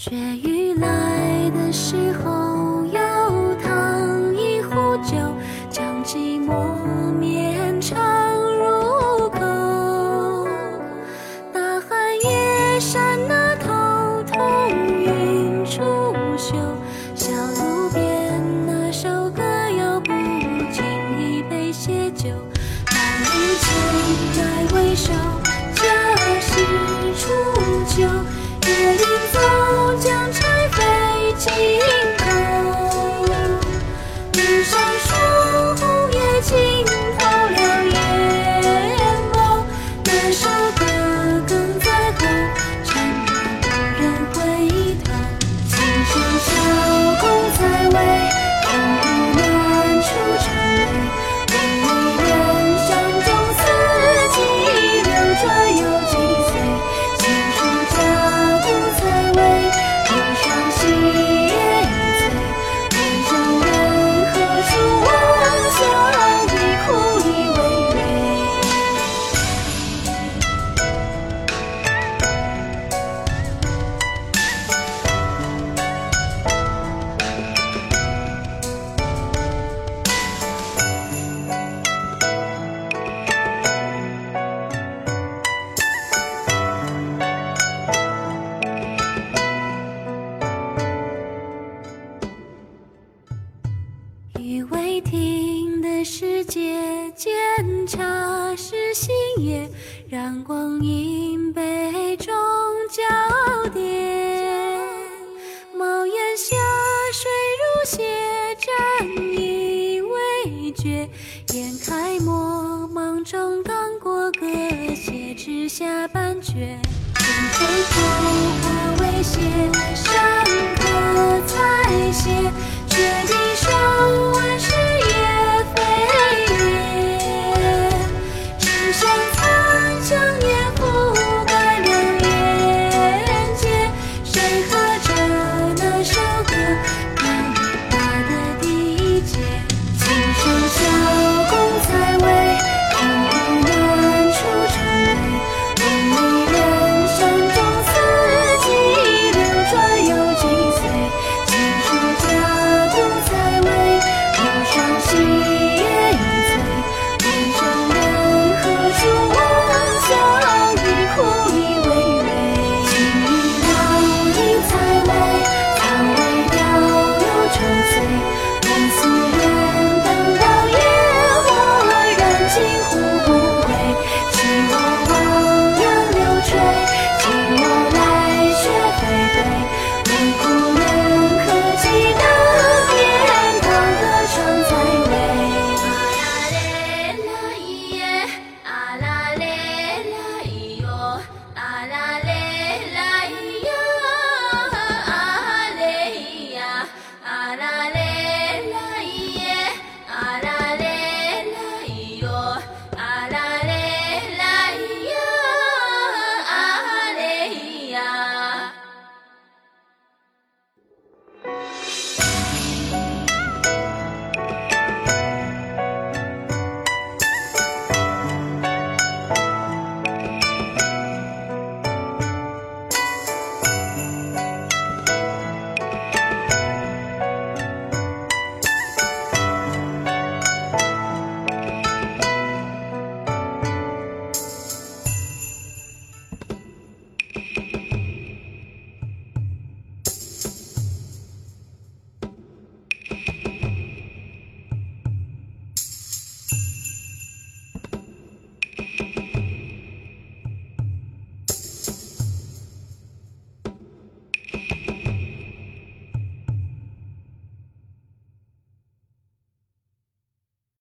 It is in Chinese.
雪雨来的时候是劫渐茶，是心焰让光阴杯中。交叠茅檐下，水如血，战意未绝。眼开墨，梦中刚过戈，斜池下半阙，纵飞不过未歇。